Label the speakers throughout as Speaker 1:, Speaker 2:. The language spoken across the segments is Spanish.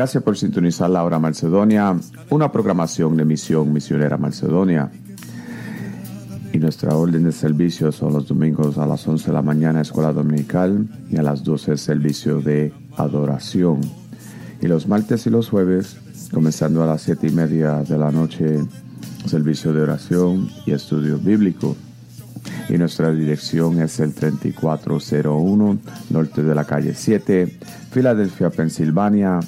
Speaker 1: Gracias por sintonizar la hora Macedonia, una programación de misión misionera Macedonia. Y nuestra orden de servicio son los domingos a las 11 de la mañana, escuela dominical, y a las 12 servicio de adoración. Y los martes y los jueves, comenzando a las 7 y media de la noche, servicio de oración y estudio bíblico. Y nuestra dirección es el 3401 norte de la calle 7, Filadelfia, Pensilvania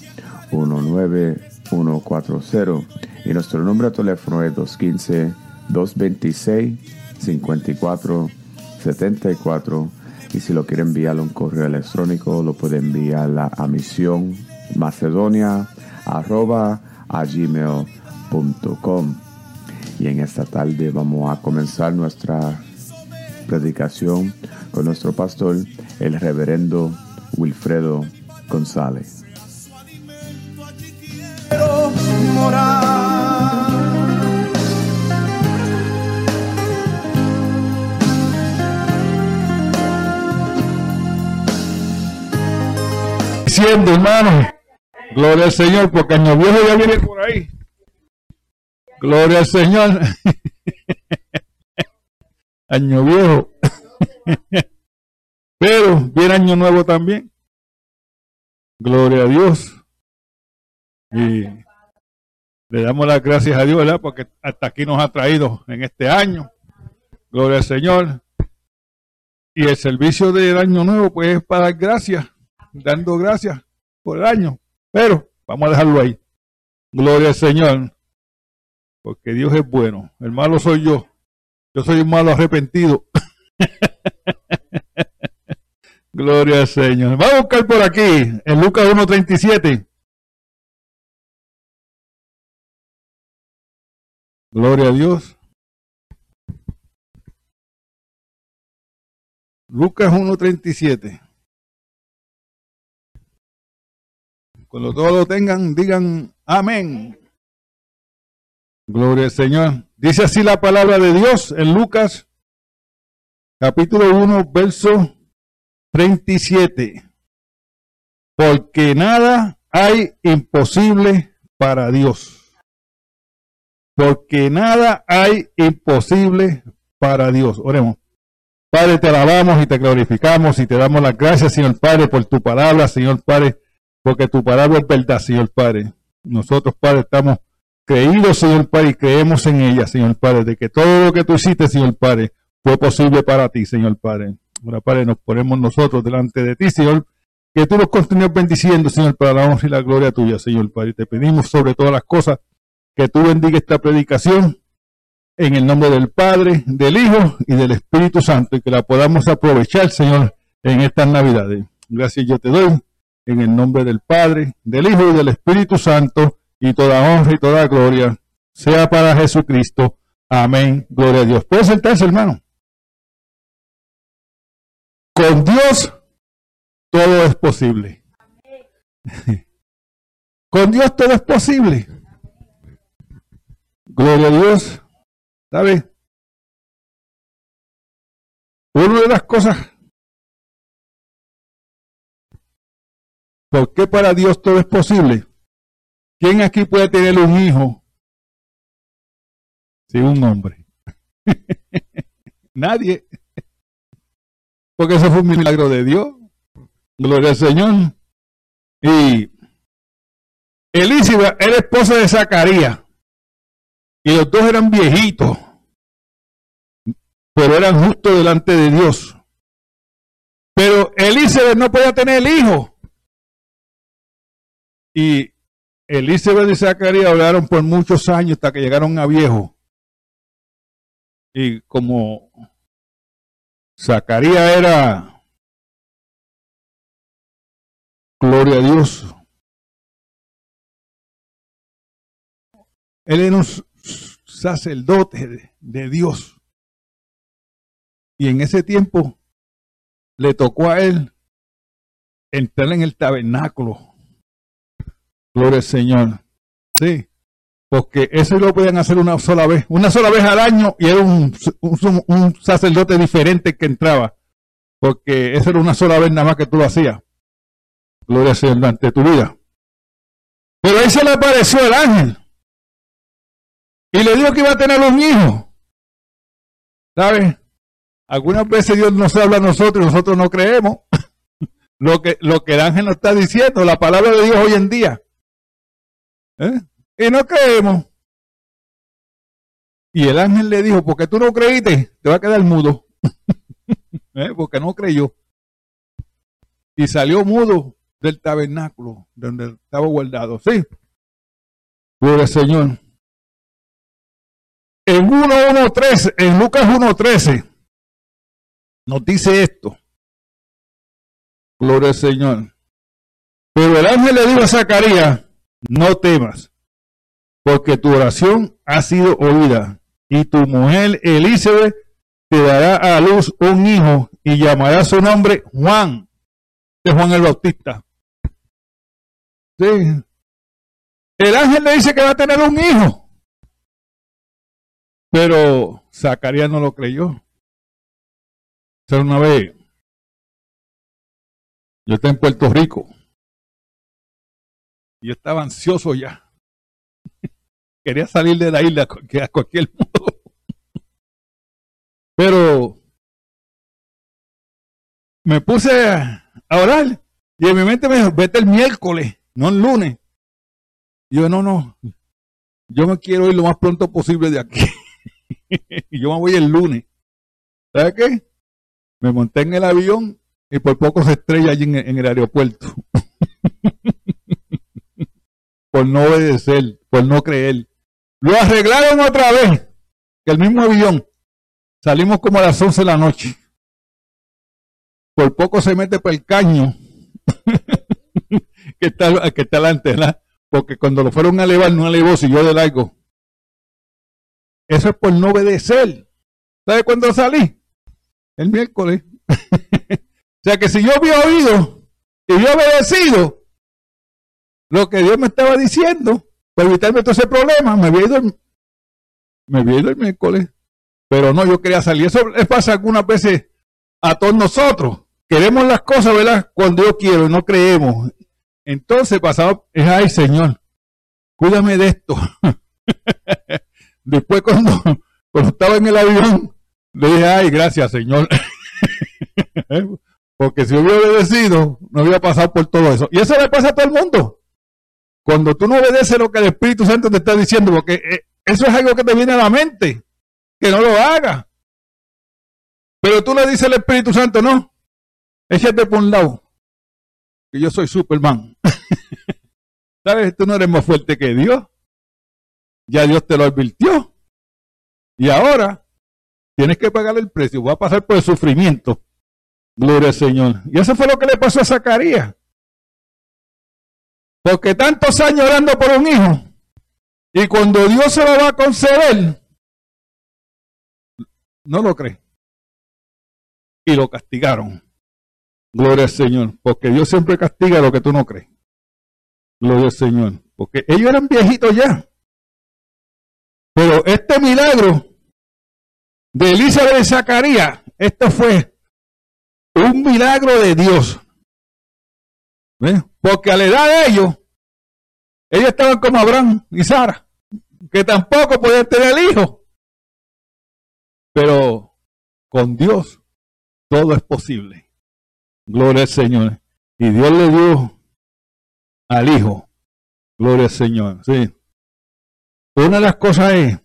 Speaker 1: 19140. Y nuestro número de teléfono es 215-226-5474. Y si lo quiere enviar a un correo electrónico, lo puede enviar a, misión macedonia arroba a gmail.com. Y en esta tarde vamos a comenzar nuestra predicación con nuestro pastor, el reverendo Wilfredo González.
Speaker 2: Siendo hermano, gloria al Señor, porque Año Viejo ya viene por ahí. Gloria al Señor. año viejo. Pero viene año nuevo también. Gloria a Dios. Y le damos las gracias a Dios, ¿verdad? Porque hasta aquí nos ha traído en este año. Gloria al Señor. Y el servicio del año nuevo, pues es para dar gracias, dando gracias por el año. Pero vamos a dejarlo ahí. Gloria al Señor porque Dios es bueno. El malo soy yo. Yo soy un malo arrepentido. Gloria al Señor. Vamos a buscar por aquí, en Lucas 1.37. Gloria a Dios. Lucas 1.37. Cuando todos lo tengan, digan amén. Gloria al Señor. Dice así la palabra de Dios en Lucas capítulo 1, verso 37. Porque nada hay imposible para Dios. Porque nada hay imposible para Dios. Oremos. Padre, te alabamos y te glorificamos y te damos las gracias, Señor Padre, por tu palabra, Señor Padre, porque tu palabra es verdad, Señor Padre. Nosotros, Padre, estamos creído, Señor Padre, y creemos en ella, Señor Padre, de que todo lo que tú hiciste, Señor Padre, fue posible para ti, Señor Padre. Ahora, Padre, nos ponemos nosotros delante de ti, Señor, que tú nos continúes bendiciendo, Señor, para la honra y la gloria tuya, Señor Padre. Te pedimos sobre todas las cosas que tú bendiga esta predicación en el nombre del Padre, del Hijo y del Espíritu Santo y que la podamos aprovechar, Señor, en estas Navidades. Gracias yo te doy en el nombre del Padre, del Hijo y del Espíritu Santo y toda honra y toda gloria sea para Jesucristo. Amén. Gloria a Dios. Puede sentarse, hermano. Con Dios todo es posible. Con Dios todo es posible. Gloria a Dios. ¿Sabe? Una de las cosas, ¿por qué para Dios todo es posible? ¿Quién aquí puede tener un hijo sin un hombre? Nadie. Porque eso fue un milagro de Dios. Gloria al Señor. Y Elizabeth era esposa de Zacarías. Y los dos eran viejitos, pero eran justos delante de Dios. Pero Elizabeth no podía tener hijo. Y Elizabeth y Zacarías hablaron por muchos años hasta que llegaron a viejo. Y como Zacarías era, gloria a Dios, él era un sacerdote de, Dios. Y en ese tiempo le tocó a él entrar en el tabernáculo. Gloria al Señor. Sí, porque eso lo podían hacer una sola vez, una sola vez al año y era un, sacerdote diferente que entraba, porque eso era una sola vez nada más que tú lo hacías. Gloria al Señor durante tu vida. Pero ahí se le apareció el ángel y le dijo que iba a tener un hijo. ¿Sabes? Algunas veces Dios nos habla a nosotros y nosotros no creemos lo que, lo que el ángel nos está diciendo, la palabra de Dios hoy en día. ¿Eh? Y no creemos. Y el ángel le dijo, porque tú no creíste, te va a quedar mudo. ¿Eh? Porque no creyó. Y salió mudo del tabernáculo donde estaba guardado. Sí. Gloria Señor. En 1.1.13, en Lucas 1.13, nos dice esto. Gloria al Señor. Pero el ángel le dijo a Zacarías, no temas, porque tu oración ha sido oída, y tu mujer Elizabeth te dará a luz un hijo, y llamará su nombre Juan, de Juan el Bautista. Sí. El ángel le dice que va a tener un hijo. Pero Zacarías no lo creyó. O una vez, yo estaba en Puerto Rico. Y estaba ansioso ya. Quería salir de la isla a cualquier modo. Pero me puse a orar. Y en mi mente me dijo, vete el miércoles, no el lunes. Y yo, no, no. Yo me quiero ir lo más pronto posible de aquí. y yo me voy el lunes. ¿Sabes qué? Me monté en el avión y por poco se estrella allí en, el aeropuerto. por no obedecer, por no creer. Lo arreglaron otra vez, el mismo avión. Salimos como a las 11 de la noche. Por poco se mete por el caño que está, que está delante, Porque cuando lo fueron a elevar, no elevó, siguió de largo. Eso es por no obedecer. ¿Sabe cuándo salí? El miércoles. o sea que si yo había oído y yo obedecido lo que Dios me estaba diciendo para evitarme todo ese problema, me había ido me había ido el miércoles. Pero no, yo quería salir. Eso le pasa algunas veces a todos nosotros. Queremos las cosas, ¿verdad? Cuando yo quiero no creemos. Entonces pasado es, ay Señor, cuídame de esto. Después cuando, cuando estaba en el avión, le dije, ay, gracias Señor. Porque si hubiera obedecido, no hubiera pasado por todo eso. Y eso le pasa a todo el mundo. Cuando tú no obedeces lo que el Espíritu Santo te está diciendo, porque eh, eso es algo que te viene a la mente, que no lo hagas. Pero tú le dices al Espíritu Santo, no, échate por un lado, que yo soy Superman. ¿Sabes? Tú no eres más fuerte que Dios. Ya Dios te lo advirtió. Y ahora tienes que pagar el precio. Va a pasar por el sufrimiento. Gloria al Señor. Y eso fue lo que le pasó a Zacarías. Porque tantos años orando por un hijo. Y cuando Dios se lo va a conceder, no lo cree. Y lo castigaron. Gloria al Señor. Porque Dios siempre castiga lo que tú no crees. Gloria al Señor. Porque ellos eran viejitos ya. Pero este milagro de Elizabeth de Zacarías, esto fue un milagro de Dios. Porque a la edad de ellos, ellos estaban como Abraham y Sara, que tampoco podían tener hijos. Pero con Dios todo es posible. Gloria al Señor. Y Dios le dio al Hijo. Gloria al Señor. Sí. Una de las cosas es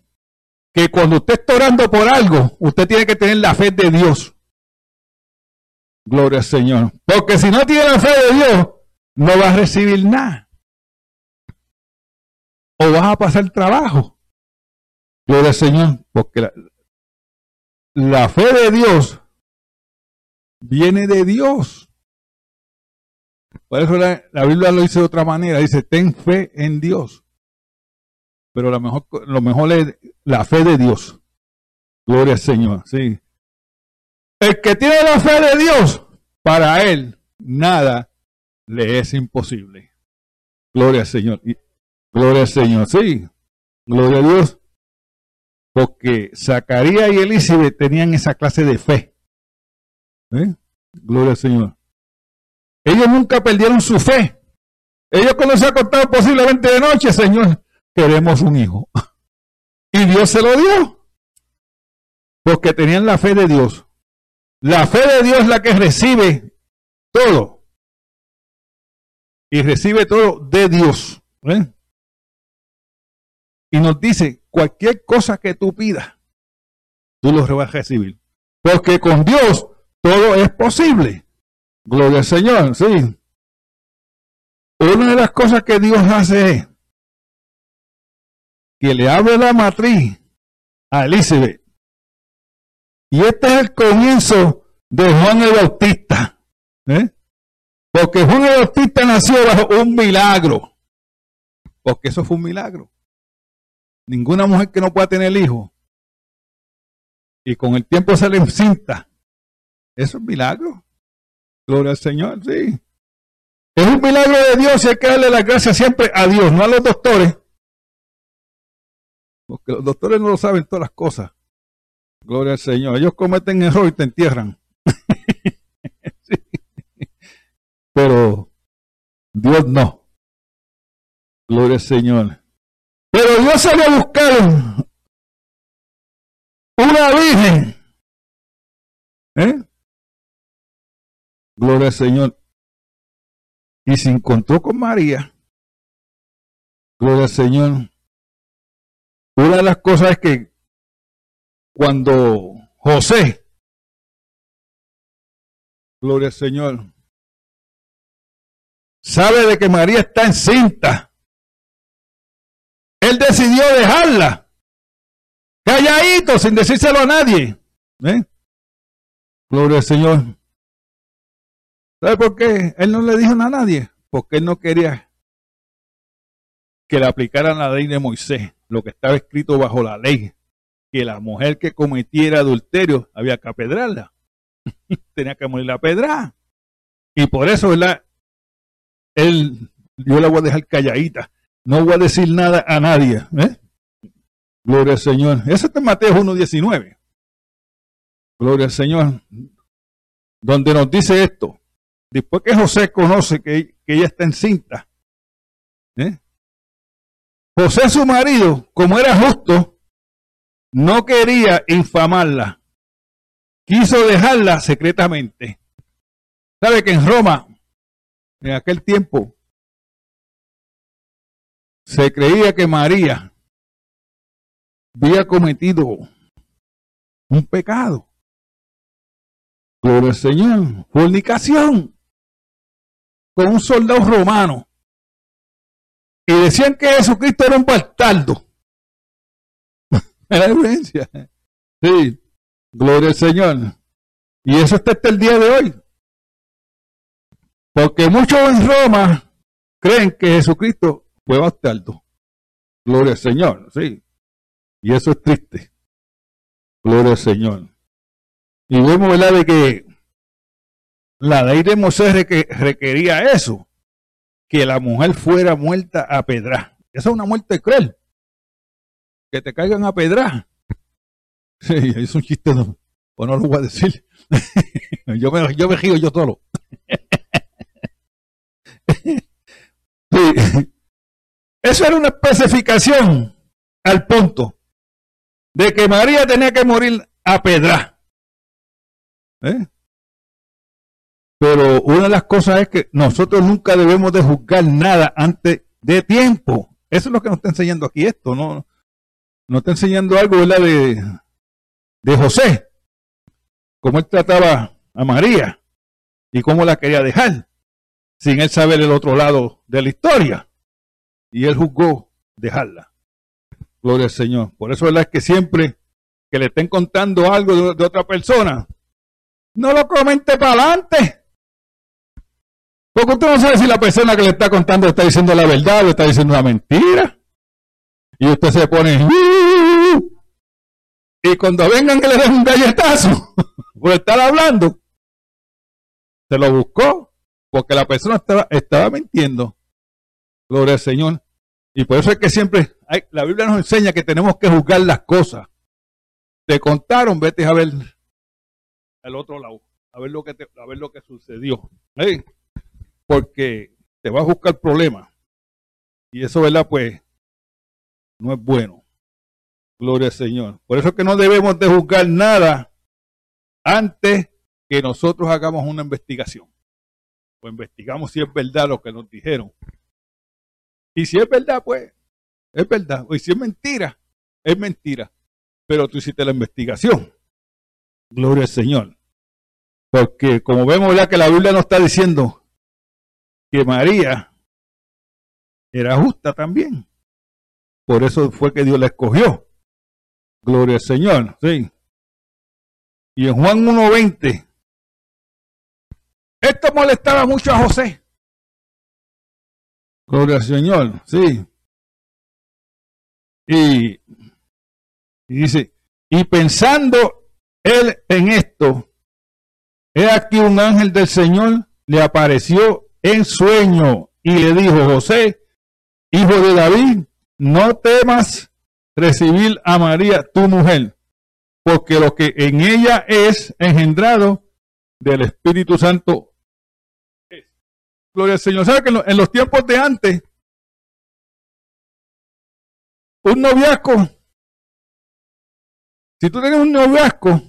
Speaker 2: que cuando usted está orando por algo, usted tiene que tener la fe de Dios. Gloria al Señor. Porque si no tiene la fe de Dios, no va a recibir nada. O vas a pasar trabajo. Gloria al Señor. Porque la, la fe de Dios viene de Dios. Por eso la, Biblia lo dice de otra manera. Dice, ten fe en Dios. Pero lo mejor, lo mejor es la fe de Dios. Gloria al Señor. Sí. El que tiene la fe de Dios, para él nada le es imposible. Gloria al Señor. Gloria al Señor. Sí. Gloria a Dios. Porque Zacarías y Elizabeth tenían esa clase de fe. ¿Eh? Gloria al Señor. Ellos nunca perdieron su fe. Ellos cuando se acostaron posiblemente de noche, Señor, queremos un hijo. Y Dios se lo dio. Porque tenían la fe de Dios. La fe de Dios es la que recibe todo. Y recibe todo de Dios. Y nos dice, cualquier cosa que tú pidas, tú lo vas a recibir. Porque con Dios todo es posible. Gloria al Señor, sí. Una de las cosas que Dios hace es que le abre la matriz a Elizabeth. Y este es el comienzo de Juan el Bautista. ¿eh? Porque Juan el Bautista nació bajo un milagro. Porque eso fue un milagro. Ninguna mujer que no pueda tener hijo y con el tiempo se le encinta. Eso es milagro. Gloria al Señor, sí. Es un milagro de Dios y hay que darle las gracias siempre a Dios, no a los doctores. Porque los doctores no lo saben todas las cosas. Gloria al Señor. Ellos cometen error y te entierran. Pero Dios no. Gloria al Señor. Pero Dios salió a buscar una virgen. ¿Eh? Gloria al Señor. Y se encontró con María. Gloria al Señor. Una de las cosas es que cuando José, gloria al Señor, sabe de que María está encinta, él decidió dejarla, calladito, sin decírselo a nadie. ¿eh? Gloria al Señor. ¿Sabe por qué? Él no le dijo nada a nadie. Porque él no quería que le aplicaran la ley de Moisés, lo que estaba escrito bajo la ley, que la mujer que cometiera adulterio había que apedrarla. Tenía que morir la pedra. Y por eso, ¿verdad? Él, yo la voy a dejar calladita. No voy a decir nada a nadie. ¿eh? Gloria al Señor. Eso está en Mateo 1.19. Gloria al Señor. Donde nos dice esto. Después que José conoce que, ella está encinta. José su marido, como era justo, no quería infamarla. Quiso dejarla secretamente. ¿Sabe que en Roma, en aquel tiempo, se creía que María había cometido un pecado? Gloria al Señor. Fornicación. Con un soldado romano. Y decían que Jesucristo era un bastardo. la diferencia. Sí. Gloria al Señor. Y eso está hasta el día de hoy. Porque muchos en Roma creen que Jesucristo fue bastardo. Gloria al Señor, sí. Y eso es triste. Gloria al Señor. Y vemos, ¿verdad?, de que la ley de Moisés requería eso, que la mujer fuera muerta a pedra. Esa es una muerte cruel. Que te caigan a pedra. Sí, es un chiste, no, pues no lo voy a decir. yo, me, yo me río yo solo. sí. Eso era una especificación al punto de que María tenía que morir a pedra. ¿Eh? Pero una de las cosas es que nosotros nunca debemos de juzgar nada antes de tiempo. Eso es lo que nos está enseñando aquí esto, ¿no? Nos está enseñando algo, ¿verdad? De, de José. Cómo él trataba a María y cómo la quería dejar, sin él saber el otro lado de la historia. Y él juzgó dejarla. Gloria al Señor. Por eso es que siempre que le estén contando algo de otra persona, no lo comente para adelante. Porque usted no sabe si la persona que le está contando está diciendo la verdad o está diciendo una mentira. Y usted se pone. Y cuando vengan que le den un galletazo por estar hablando, se lo buscó porque la persona estaba, estaba mintiendo. Gloria al Señor. Y por eso es que siempre hay, la Biblia nos enseña que tenemos que juzgar las cosas. Te contaron, vete a ver al otro lado, a ver lo que, a ver lo que sucedió porque te va a buscar problemas. Y eso, ¿verdad? Pues no es bueno. Gloria al Señor. Por eso es que no debemos de juzgar nada antes que nosotros hagamos una investigación. O investigamos si es verdad lo que nos dijeron. Y si es verdad, pues es verdad. Y si es mentira, es mentira. Pero tú hiciste la investigación. Gloria al Señor. Porque como vemos, ¿verdad? Que la Biblia nos está diciendo que María era justa también. Por eso fue que Dios la escogió. Gloria al Señor, sí. Y en Juan 1.20, esto molestaba mucho a José. Gloria al Señor, sí. Y, y dice, y pensando él en esto, he aquí un ángel del Señor le apareció en sueño y le dijo, José, hijo de David, no temas recibir a María, tu mujer, porque lo que en ella es engendrado del Espíritu Santo es. Gloria al Señor. ¿Sabe que en los tiempos de antes, un noviazgo, si tú tienes un noviazgo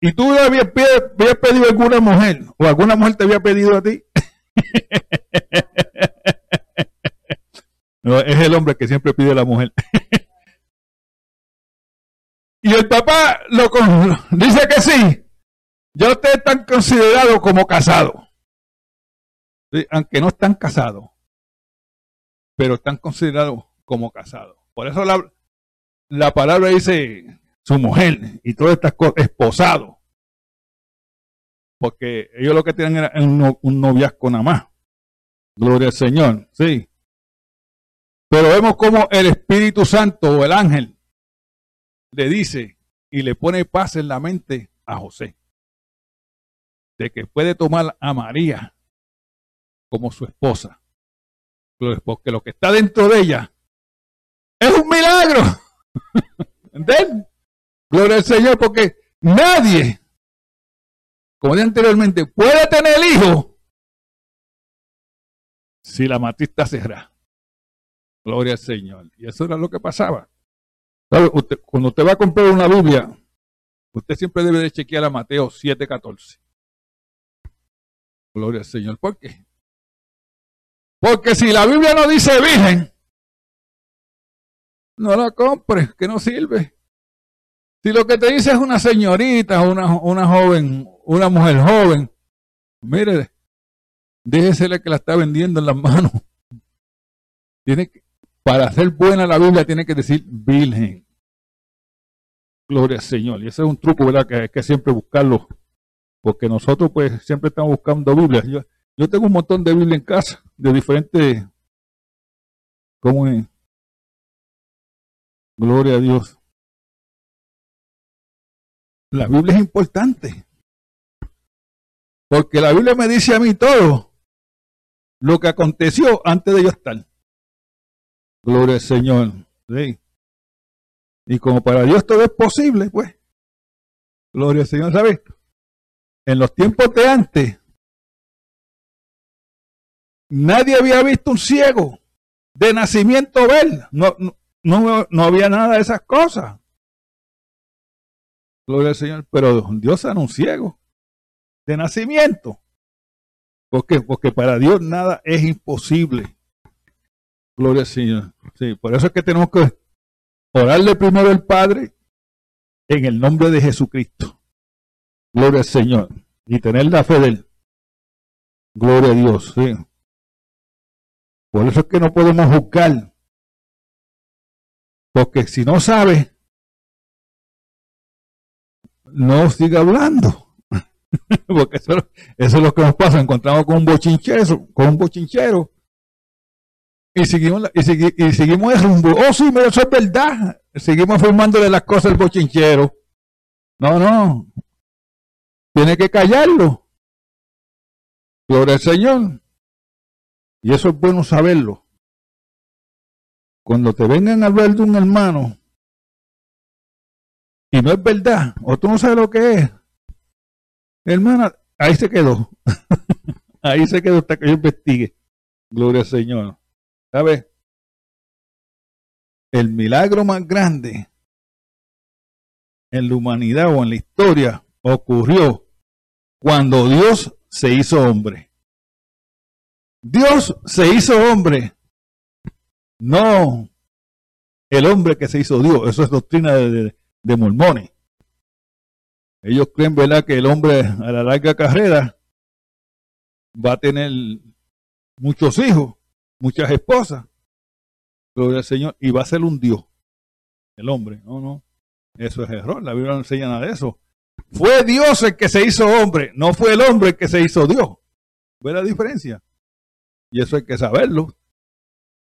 Speaker 2: y tú habías, habías pedido a alguna mujer o alguna mujer te había pedido a ti, es el hombre que siempre pide a la mujer. y el papá lo dice que sí. Ya ustedes están considerados como casados. aunque no están casados. Pero están considerados como casados. Por eso la, la palabra dice su mujer y todas estas cosas, esposado porque ellos lo que tienen era un, noviazgo nada más. Gloria al Señor, sí. Pero vemos como el Espíritu Santo o el ángel le dice y le pone paz en la mente a José de que puede tomar a María como su esposa. Porque lo que está dentro de ella es un milagro. ¿Entiendes? Gloria al Señor, porque nadie como dije anteriormente, puede tener hijo si la matriz está cerrada. Gloria al Señor. Y eso era lo que pasaba. cuando usted va a comprar una Biblia, usted siempre debe de chequear a Mateo 7:14. Gloria al Señor. ¿Por qué? Porque si la Biblia no dice virgen, no la compres, que no sirve. Si lo que te dice es una señorita, una, una joven una mujer joven, mire, déjesele que la está vendiendo en las manos. Tiene que, para ser buena la Biblia tiene que decir virgen. Gloria al Señor. Y ese es un truco, ¿verdad? Que hay que siempre buscarlo. Porque nosotros pues siempre estamos buscando Biblia. Yo, yo tengo un montón de Biblia en casa, de diferentes... ¿Cómo es? Gloria a Dios. La Biblia es importante. Porque la Biblia me dice a mí todo lo que aconteció antes de yo estar. Gloria al Señor. Y como para Dios todo es posible, pues. Gloria al Señor, ¿sabes? En los tiempos de antes, nadie había visto un ciego de nacimiento ver. No, no, no había nada de esas cosas. Gloria al Señor. Pero Dios era un ciego de nacimiento. Porque para Dios nada es imposible. Gloria al Señor. Sí, por eso es que tenemos que orarle primero al Padre en el nombre de Jesucristo. Gloria al Señor. Y tener la fe de Él. Gloria a Dios. Sí. Por eso es que no podemos juzgar. Porque si no sabe, no siga hablando. Porque eso, eso, es lo que nos pasa. Encontramos con un bochinchero, con un bochinchero. Y seguimos, y, y seguimos el. Oh, sí, pero eso es verdad. Seguimos formándole las cosas al bochinchero. No, no. Tiene que callarlo. Gloria al Señor. Y eso es bueno saberlo. Cuando te vengan a hablar de un hermano y no es verdad, o tú no sabes lo que es, hermana, ahí se quedó. ahí se quedó hasta que yo investigue. Gloria al Señor. ¿Sabes? El milagro más grande en la humanidad o en la historia ocurrió cuando Dios se hizo hombre. Dios se hizo hombre. No el hombre que se hizo Dios. Eso es doctrina de, de mormones. Ellos creen, ¿verdad?, que el hombre a la larga carrera va a tener muchos hijos, muchas esposas, gloria al Señor, y va a ser un Dios, el hombre. No, no, eso es error, la Biblia no enseña nada de eso. Fue Dios el que se hizo hombre, no fue el hombre el que se hizo Dios. ¿Ve la diferencia? Y eso hay que saberlo.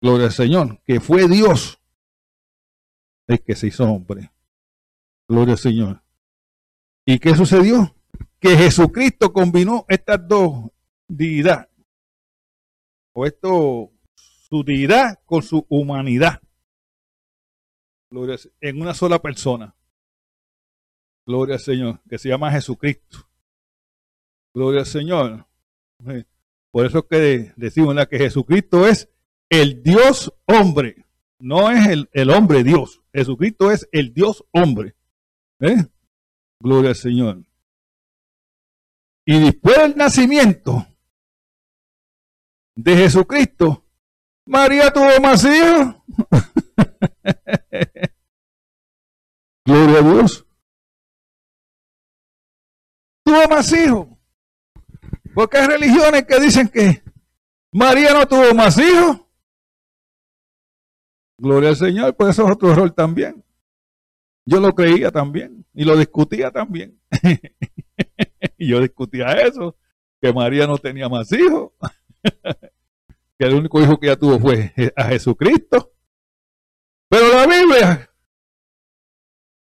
Speaker 2: Gloria al Señor, que fue Dios el que se hizo hombre. Gloria al Señor. ¿Y qué sucedió? Que Jesucristo combinó estas dos deidades. O esto, su deidad con su humanidad. En una sola persona. Gloria al Señor, que se llama Jesucristo. Gloria al Señor. Por eso es que decimos que Jesucristo es el Dios hombre. No es el, el hombre Dios. Jesucristo es el Dios hombre. ¿Eh? Gloria al Señor. Y después del nacimiento de Jesucristo, María tuvo más hijos. Gloria a Dios. Tuvo más hijos. Porque hay religiones que dicen que María no tuvo más hijos. Gloria al Señor, pues eso es otro rol también. Yo lo creía también y lo discutía también. y yo discutía eso, que María no tenía más hijos, que el único hijo que ella tuvo fue a Jesucristo. Pero la Biblia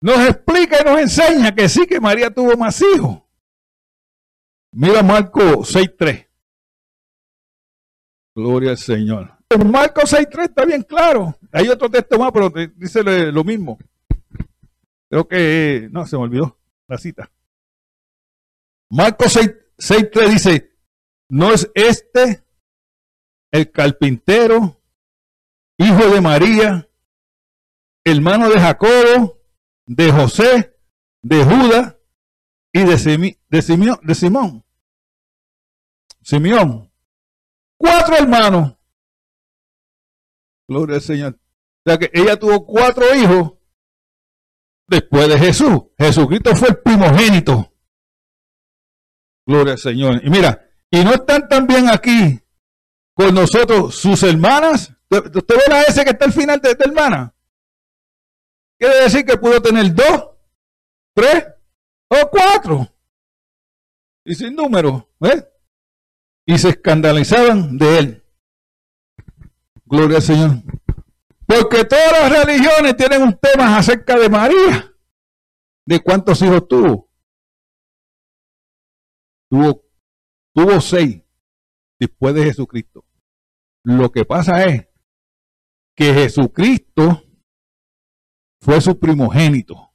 Speaker 2: nos explica y nos enseña que sí que María tuvo más hijos. Mira Marco 6.3. Gloria al Señor. Marco 6.3 está bien claro. Hay otro texto más, pero dice lo mismo. Creo que, no, se me olvidó la cita. Marcos 6.3 dice, ¿no es este el carpintero, hijo de María, hermano de Jacobo, de José, de Judas y de, de, Simeón, de Simón? Simeón. Cuatro hermanos. Gloria al Señor. O sea que ella tuvo cuatro hijos después de Jesús. Jesucristo fue el primogénito. Gloria al Señor. Y mira, y no están también aquí con nosotros sus hermanas. ¿Usted ve la S que está al final de esta hermana? Quiere decir que pudo tener dos, tres o cuatro. Y sin número, ¿ves? Y se escandalizaban de él. Gloria al Señor. Porque todas las religiones tienen un tema acerca de María. ¿De cuántos hijos tuvo? Tuvo, tuvo seis después de Jesucristo. Lo que pasa es que Jesucristo fue su primogénito.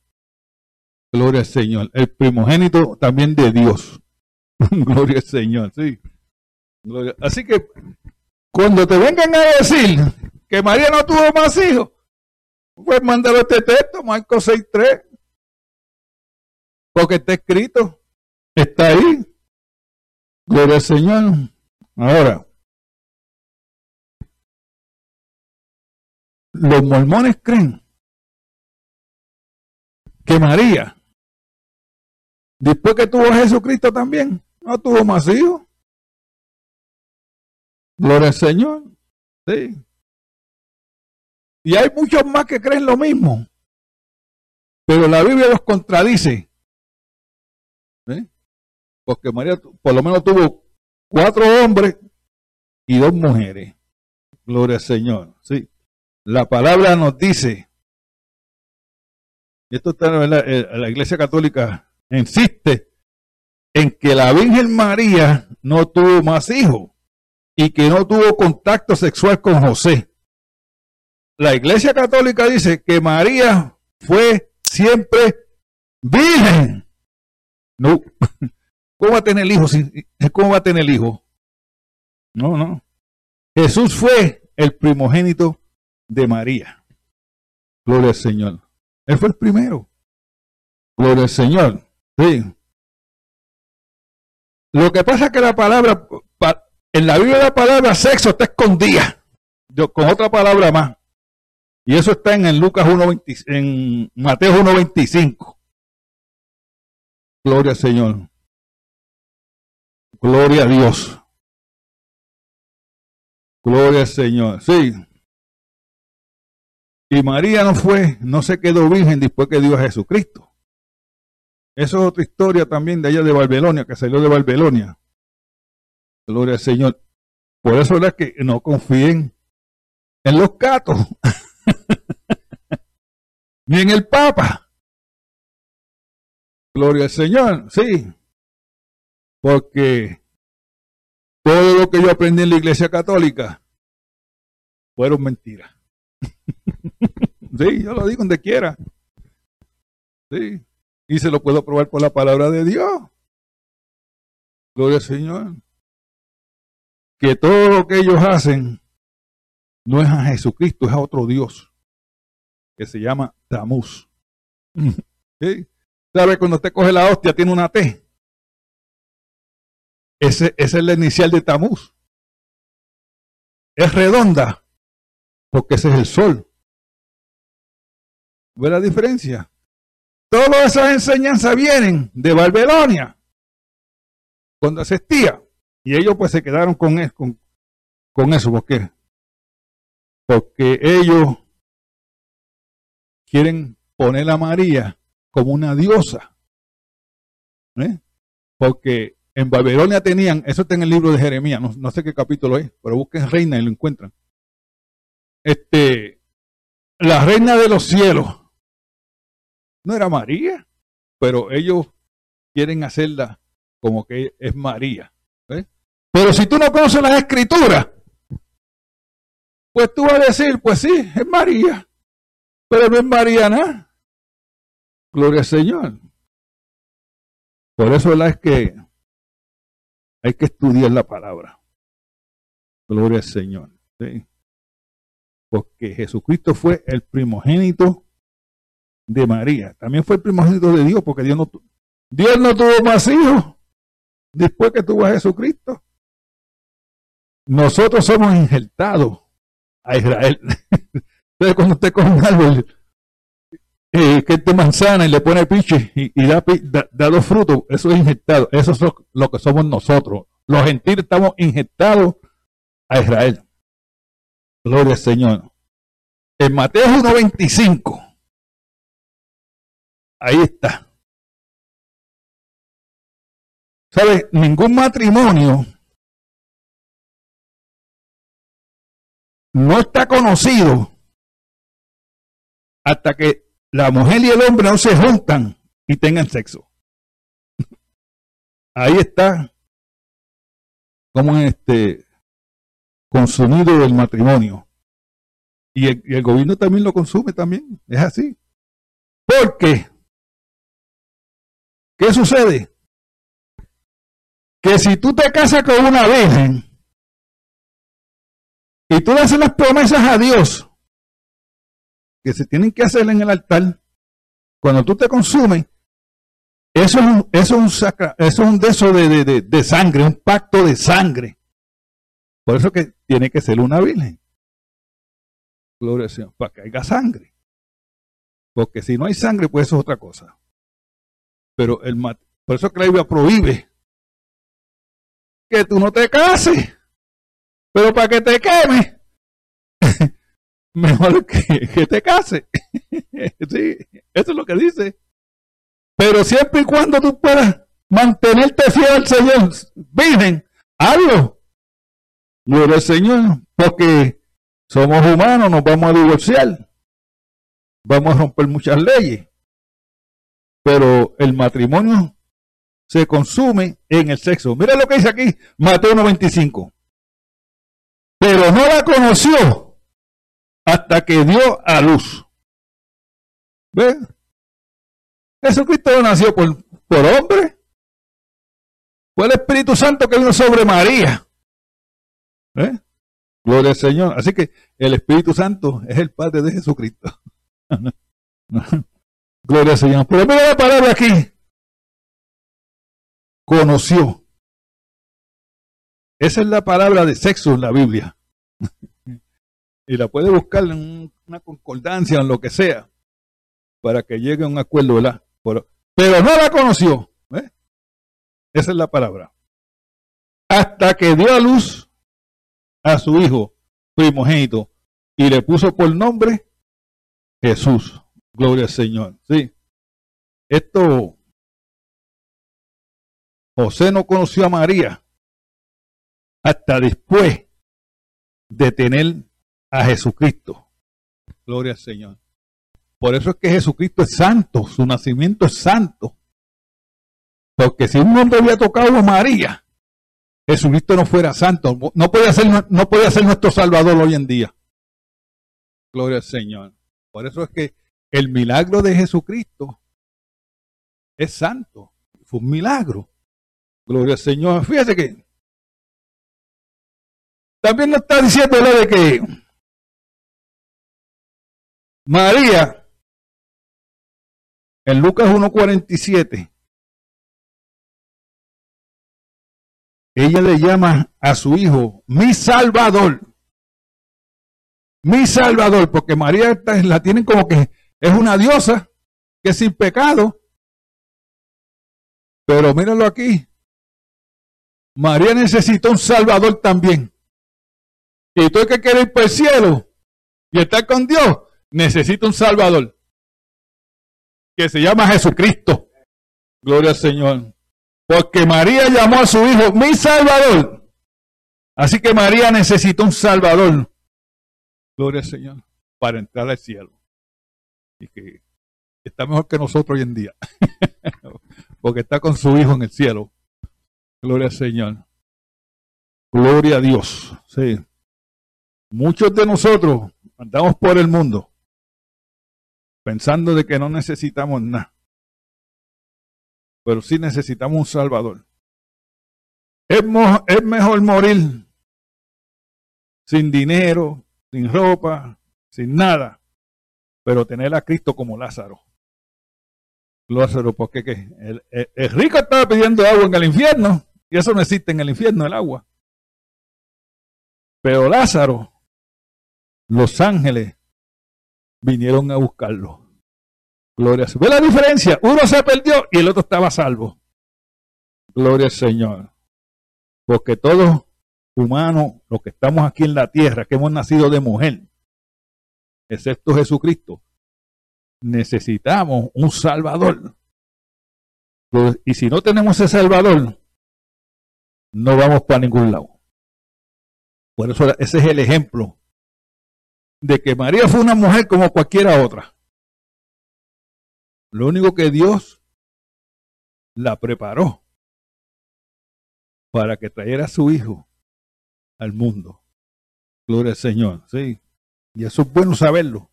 Speaker 2: Gloria al Señor. El primogénito también de Dios. Gloria al Señor, sí. Así que cuando te vengan a decir que María no tuvo más hijos, pues mándalo este texto, Marcos 6.3. Porque está escrito. Está ahí. Gloria al Señor. Ahora, los mormones creen que María, después que tuvo a Jesucristo también, no tuvo más hijos. Gloria al Señor. Sí. Y hay muchos más que creen lo mismo. Pero la Biblia los contradice. Porque María por lo menos tuvo cuatro hombres y dos mujeres. Gloria al Señor. Sí. La palabra nos dice, esto está en la, la Iglesia Católica, insiste en que la Virgen María no tuvo más hijos y que no tuvo contacto sexual con José. La Iglesia Católica dice que María fue siempre virgen. No, ¿cómo va a tener hijo? ¿Cómo va a tener hijo? No, no. Jesús fue el primogénito de María. Gloria al Señor. Él fue el primero. Gloria al Señor. Sí. Lo que pasa es que la palabra, en la Biblia la palabra sexo está escondida, con otra palabra más. Y eso está en, Lucas 1, en Mateo 1.25. Gloria al Señor. Gloria a Dios. Gloria al Señor. Sí. Y María no fue, no se quedó virgen después que dio a Jesucristo. Eso es otra historia también de allá de Babilonia, que salió de Babilonia. Gloria al Señor. Por eso es que no confíen en los gatos, ni en el Papa. Gloria al Señor, sí. Porque todo lo que yo aprendí en la iglesia católica fueron mentiras. sí, yo lo digo donde quiera. Sí. Y se lo puedo probar por la palabra de Dios. Gloria al Señor. Que todo lo que ellos hacen no es a Jesucristo, es a otro Dios. Que se llama Tamuz. ¿Sí? ¿Sabe? Cuando usted coge la hostia, tiene una T. Ese, esa es la inicial de Tamuz. Es redonda, porque ese es el sol. ¿Ve la diferencia? Todas esas enseñanzas vienen de Babilonia, cuando asistía. Y ellos pues se quedaron con, con, con eso. ¿Por qué? Porque ellos quieren poner a María como una diosa. ¿eh? Porque en Babilonia tenían, eso está en el libro de Jeremías, no, sé qué capítulo es, pero busquen reina y lo encuentran. Este, la reina de los cielos no era María, pero ellos quieren hacerla como que es María. Pero si tú no conoces las escrituras, pues tú vas a decir, pues sí, es María, pero no es Mariana. Gloria al Señor. Por eso es que hay que estudiar la palabra. Gloria al Señor. Porque Jesucristo fue el primogénito de María. También fue el primogénito de Dios, porque Dios no, Dios no tuvo más hijos después que tuvo a Jesucristo. Nosotros somos injertados a Israel. Entonces, cuando usted coge un árbol eh, que es de manzana y le pone piche y, da, da, dos frutos, eso es inyectado. Eso es lo, que somos nosotros. Los gentiles estamos inyectados a Israel. Gloria al Señor. En Mateo 1.25. Ahí está. ¿Sabes? Ningún matrimonio no está conocido hasta que la mujer y el hombre no se juntan y tengan sexo. Ahí está como este consumido el matrimonio. Y el, y el, gobierno también lo consume también. Es así. Porque, ¿qué sucede? Que si tú te casas con una virgen y tú le haces las promesas a Dios que se tienen que hacer en el altar, cuando tú te consumes, eso es un, eso es un, sacra, eso es un de, de, de, sangre, un pacto de sangre. Por eso que tiene que ser una virgen. Gloria al Señor, para que haya sangre. Porque si no hay sangre, pues eso es otra cosa. Pero el por eso que la Biblia prohíbe que tú no te cases. Pero para que te queme, mejor que, te case. sí, eso es lo que dice. Pero siempre y cuando tú puedas mantenerte fiel al Señor, virgen, hazlo. Gloria al Señor, porque somos humanos, nos vamos a divorciar. Vamos a romper muchas leyes. Pero el matrimonio se consume en el sexo. Mira lo que dice aquí Mateo 1.25. Pero no la conoció hasta que dio a luz. ¿Ve? Jesucristo nació por, por hombre. Fue el Espíritu Santo que vino sobre María. ¿Ve? Gloria al Señor. Así que el Espíritu Santo es el Padre de Jesucristo. Gloria al Señor. Pero mira la palabra aquí. Conoció. Esa es la palabra de sexo en la Biblia y la puede buscar en una concordancia, en lo que sea, para que llegue a un acuerdo, ¿verdad? Pero, no la conoció. ¿eh? Esa es la palabra. Hasta que dio a luz a su hijo primogénito y le puso por nombre Jesús. Gloria al Señor. Sí. Esto, José no conoció a María hasta después de tener a Jesucristo. Gloria al Señor. Por eso es que Jesucristo es santo, su nacimiento es santo. Porque si un hombre había tocado a María, Jesucristo no fuera santo, no podía ser, no podía ser nuestro Salvador hoy en día. Gloria al Señor. Por eso es que el milagro de Jesucristo es santo. Fue un milagro. Gloria al Señor. Fíjese que también nos está diciendo de que María, en Lucas 1.47, ella le llama a su hijo mi Salvador. Mi Salvador, porque María la tienen como que es una diosa, que es sin pecado. Pero míralo aquí. María necesita un Salvador también. Y tú que quieres ir por el cielo y estar con Dios, necesita un Salvador que se llama Jesucristo. Gloria al Señor. Porque María llamó a su hijo mi Salvador. Así que María necesita un Salvador. Gloria al Señor. Para entrar al cielo. Y que está mejor que nosotros hoy en día. Porque está con su hijo en el cielo. Gloria al Señor. Gloria a Dios. Sí. Muchos de nosotros andamos por el mundo pensando de que no necesitamos nada. Pero sí necesitamos un Salvador. Es, es mejor morir sin dinero, sin ropa, sin nada, pero tener a Cristo como Lázaro. Lázaro, porque ¿qué? El, el, rico estaba pidiendo agua en el infierno, y eso no existe en el infierno, el agua. Pero Lázaro, los ángeles vinieron a buscarlo. Gloria a Dios. ¿Ve la diferencia? Uno se perdió y el otro estaba salvo. Gloria al Señor. Porque todos humanos, los que estamos aquí en la tierra, que hemos nacido de mujer, excepto Jesucristo, necesitamos un Salvador. Y si no tenemos ese Salvador, no vamos para ningún lado. Por eso ese es el ejemplo de que María fue una mujer como cualquiera otra. Lo único que Dios la preparó para que trajera a su hijo al mundo. Gloria al Señor, sí. Y eso es bueno saberlo.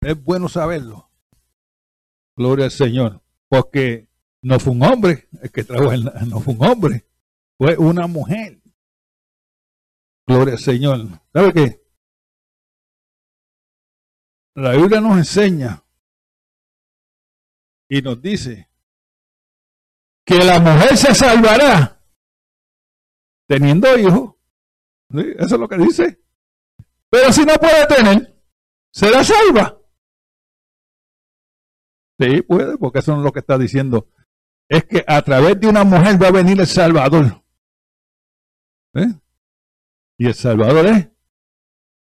Speaker 2: Es bueno saberlo. Gloria al Señor. Porque no fue un hombre el que trajo el, no fue un hombre, fue una mujer. Gloria al Señor. ¿Sabe qué? La Biblia nos enseña y nos dice que la mujer se salvará teniendo hijos. Eso es lo que dice. Pero si no puede tener, será salva. Sí, puede, porque eso es lo que está diciendo. Es que a través de una mujer va a venir el Salvador. ¿Eh? Y el Salvador es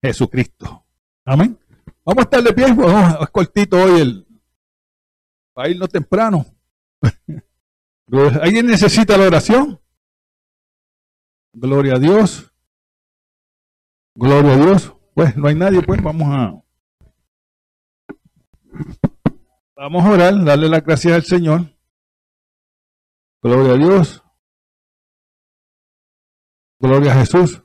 Speaker 2: Jesucristo. Amén. Vamos a estar de pie, vamos, es cortito hoy el para irnos temprano. ¿Alguien necesita la oración? Gloria a Dios. Gloria a Dios. Pues no hay nadie, pues vamos a vamos a orar, darle las gracias al Señor. Gloria a Dios. Gloria a Jesús.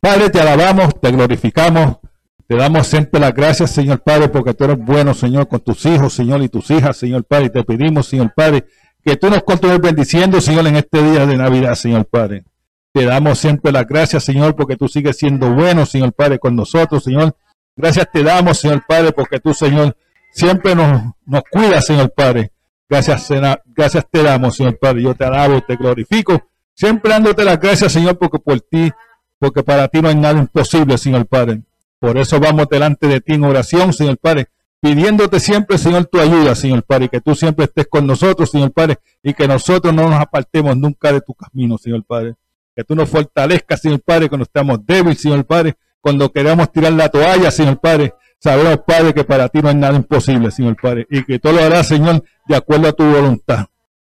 Speaker 2: Padre, te alabamos, te glorificamos, te damos siempre las gracias, Señor Padre, porque tú eres bueno, Señor, con tus hijos, Señor, y tus hijas, Señor Padre. Te pedimos, Señor Padre, que tú nos continúes bendiciendo, Señor, en este día de Navidad, Señor Padre. Te damos siempre las gracias, Señor, porque tú sigues siendo bueno, Señor Padre, con nosotros, Señor. Gracias te damos, Señor Padre, porque tú, Señor, siempre nos, nos cuidas, Señor Padre. Gracias, gracias te damos, Señor Padre. Yo te alabo, te glorifico. Siempre dándote las gracias, Señor, porque por ti, porque para ti no hay nada imposible, Señor Padre. Por eso vamos delante de ti en oración, Señor Padre, pidiéndote siempre, Señor, tu ayuda, Señor Padre, que tú siempre estés con nosotros, Señor Padre, y que nosotros no nos apartemos nunca de tu camino, Señor Padre. Que tú nos fortalezcas, Señor Padre, cuando estamos débiles, Señor Padre, cuando queramos tirar la toalla, Señor Padre. Sabemos, Padre, que para ti no hay nada imposible, Señor Padre, y que todo lo harás, Señor, de acuerdo a tu voluntad.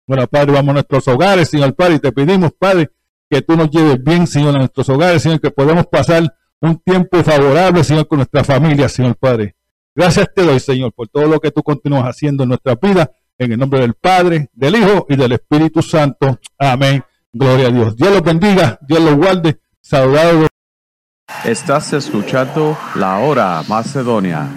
Speaker 2: Bueno, Padre, vamos a nuestros hogares, Señor Padre, y te pedimos, Padre, que tú nos lleves bien, Señor, a nuestros hogares, Señor, que podamos pasar un tiempo favorable, Señor, con nuestra familia, Señor Padre. Gracias te doy, Señor, por todo lo que tú continúas haciendo en nuestra vida, en el nombre del Padre, del Hijo y del Espíritu Santo. Amén. Gloria a Dios. Dios los bendiga, Dios los guarde. Saludados.
Speaker 3: Estás escuchando La Hora Macedonia.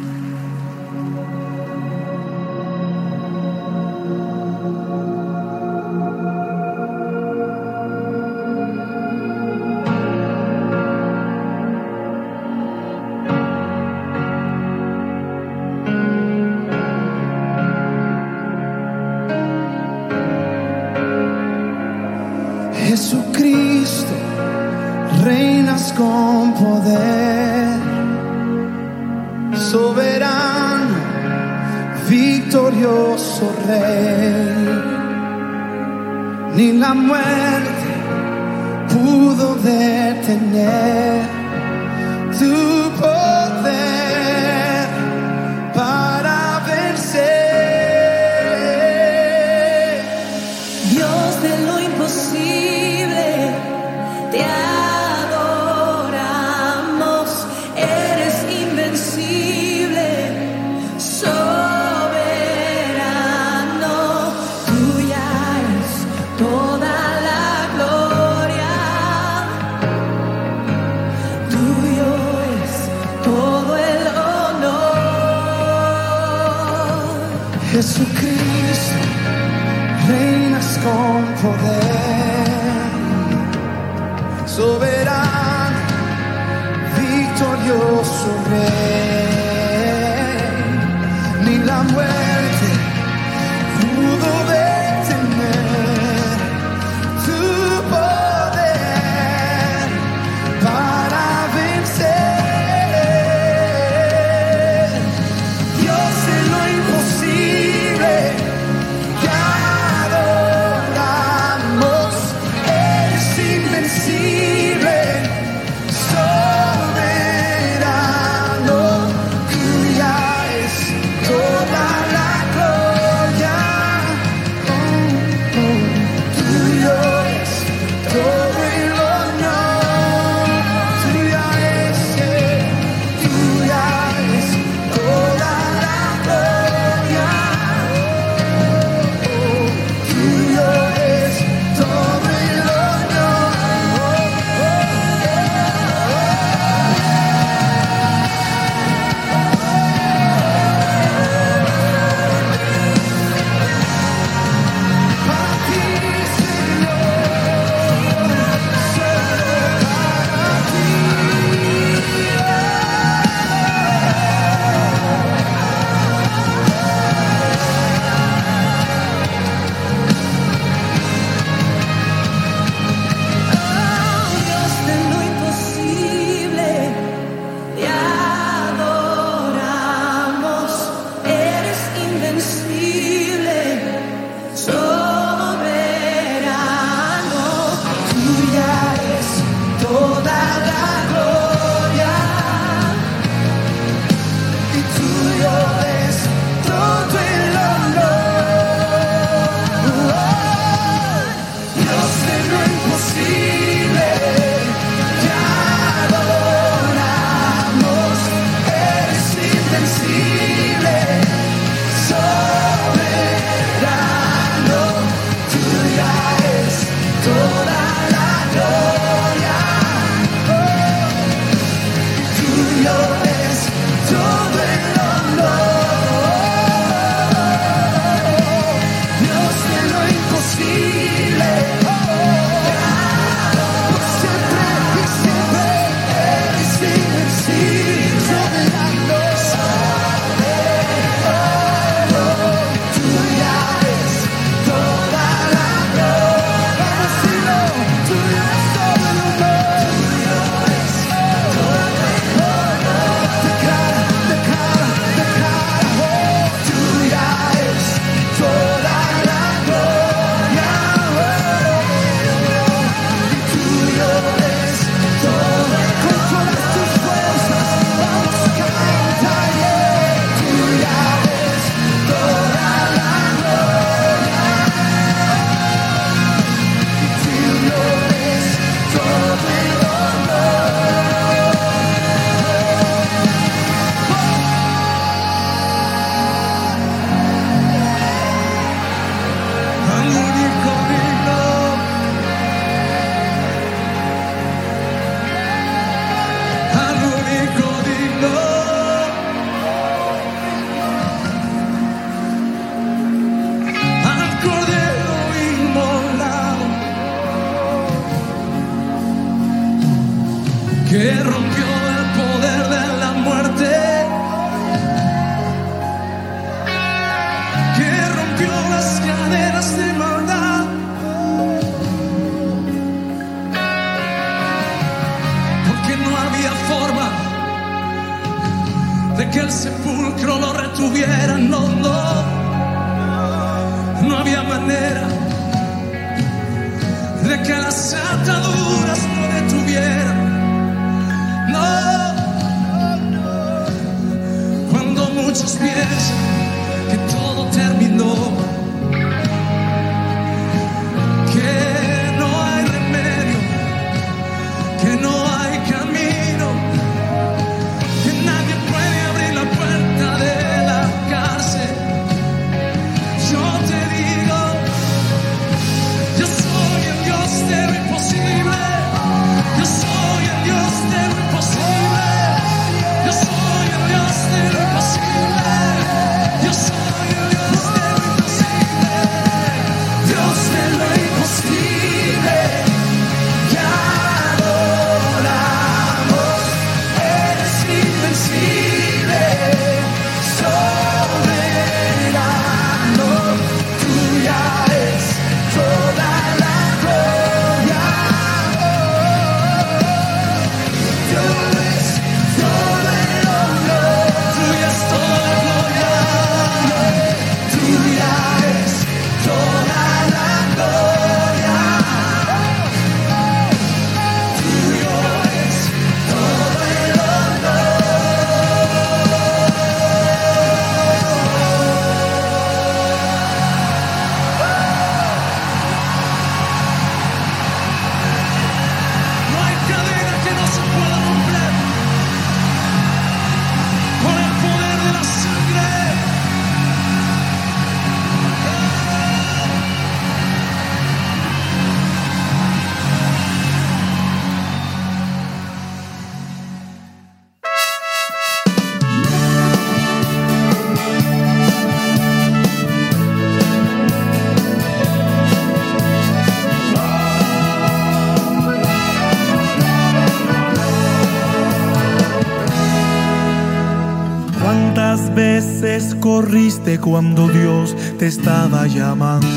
Speaker 4: cuando Dios te
Speaker 5: estaba llamando.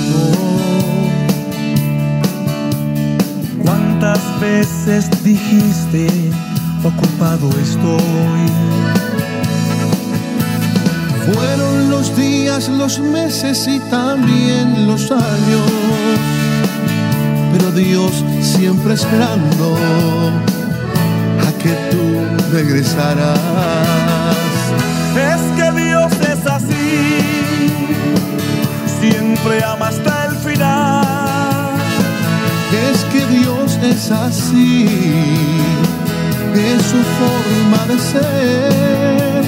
Speaker 5: ¿Cuántas veces dijiste, ocupado estoy?
Speaker 3: Fueron los días, los meses y también los años, pero Dios siempre esperando a que tú
Speaker 5: regresarás siempre ama hasta el final.
Speaker 3: Es que Dios es así, es su forma de ser.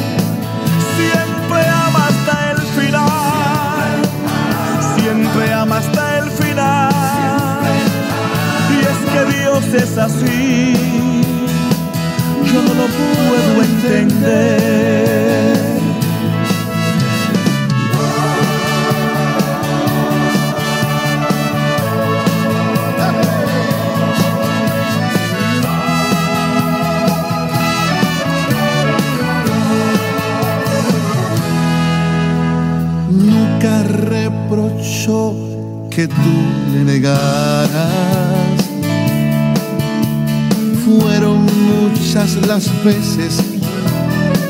Speaker 5: Siempre ama hasta el final, siempre ama hasta el final. Y es que Dios es así. Las veces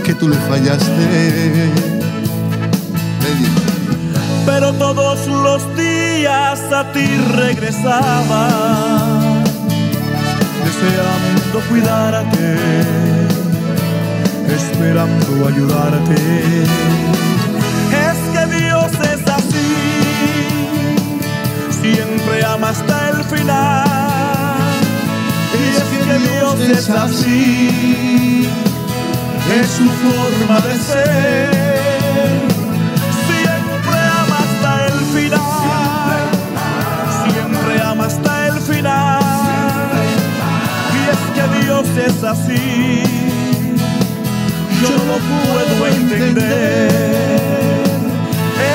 Speaker 5: que tú le fallaste.
Speaker 6: Pero todos los días a ti regresaba, deseando cuidarte, esperando ayudarte. Es que Dios es así, siempre ama hasta el final. Y es que Dios es así, es su forma de ser siempre ama hasta el final, siempre ama hasta el final. Y es que Dios es así, yo no puedo entender.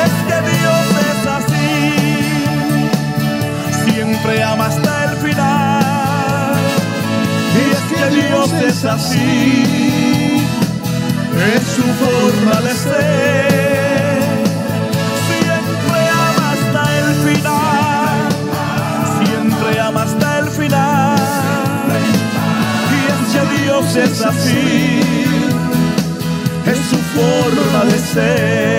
Speaker 6: Es que Dios es así, siempre ama hasta el final. Dios es así, es su forma de ser. Siempre ama hasta el final, siempre ama hasta el final. Y es Dios es así, es su forma de ser.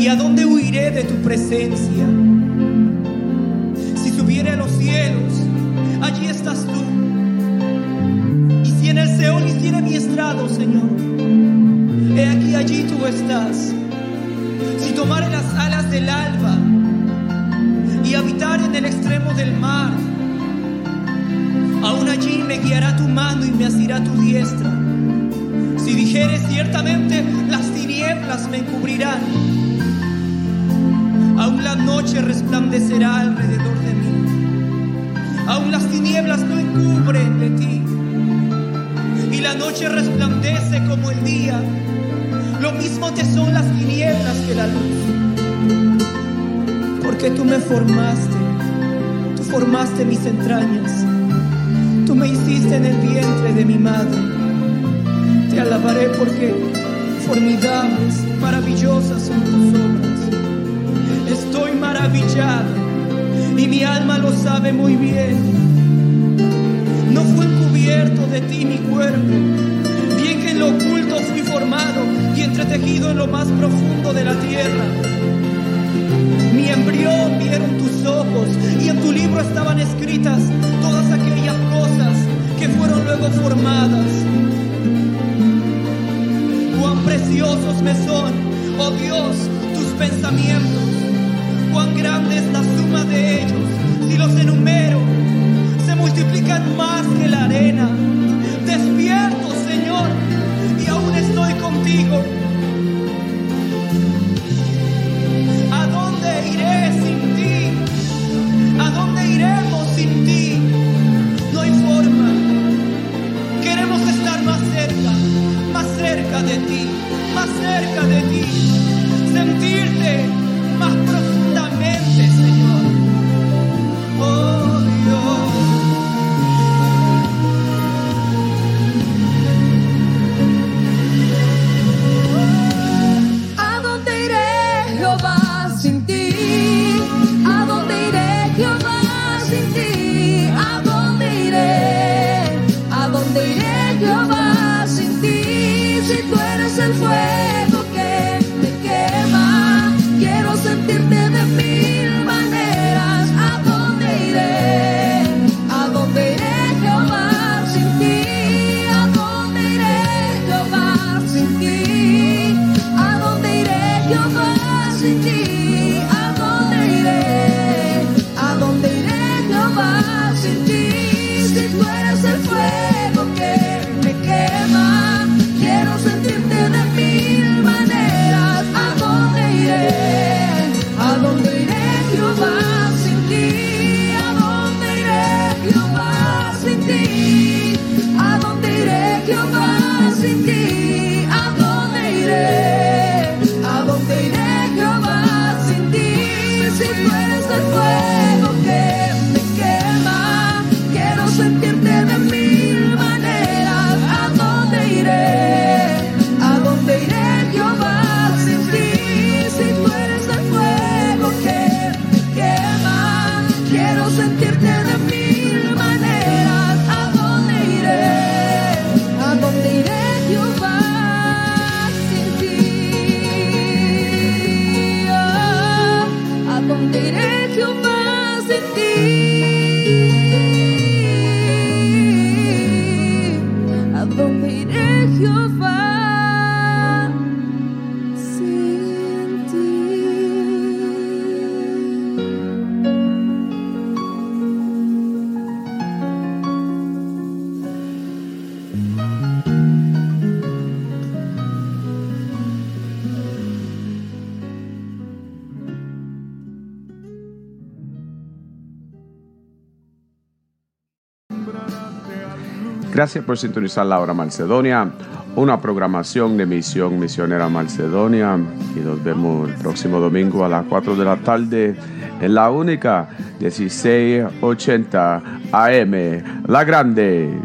Speaker 7: ¿Y a dónde huiré de tu presencia? Si subiere a los cielos, allí estás tú. Y si en el Seol hiciere mi estrado, Señor, he aquí allí tú estás. Si tomare las alas del alba y habitar en el extremo del mar, aún allí me guiará tu mano y me asirá tu diestra. Si dijere ciertamente las tinieblas me encubrirán, aún la noche resplandecerá alrededor de mí. Aún las tinieblas no encubren de ti. Y la noche resplandece como el día. Lo mismo te son las tinieblas que la luz. Porque tú me formaste. Tú formaste mis entrañas. Tú me hiciste en el vientre de mi madre. Te alabaré porque formidables, maravillosas son tus obras. Y mi alma lo sabe muy bien. No fue encubierto de ti mi cuerpo, bien que en lo oculto fui formado y entretejido en lo más profundo de la tierra. Mi embrión vieron tus ojos y en tu libro estaban escritas todas aquellas cosas que fueron luego formadas. Cuán preciosos me son, oh Dios, tus pensamientos. Cuán grande es la suma de ellos. Si los enumero, se multiplican más que la arena. Despierto, Señor, y aún estoy contigo. ¿A dónde iré sin ti? ¿A dónde iremos sin ti? No hay forma. Queremos estar más cerca, más cerca de ti, más cerca de ti.
Speaker 1: Gracias por sintonizar la hora Macedonia, una programación de Misión Misionera Macedonia. Y nos vemos el próximo domingo a las 4 de la tarde en la única 1680 AM, La Grande.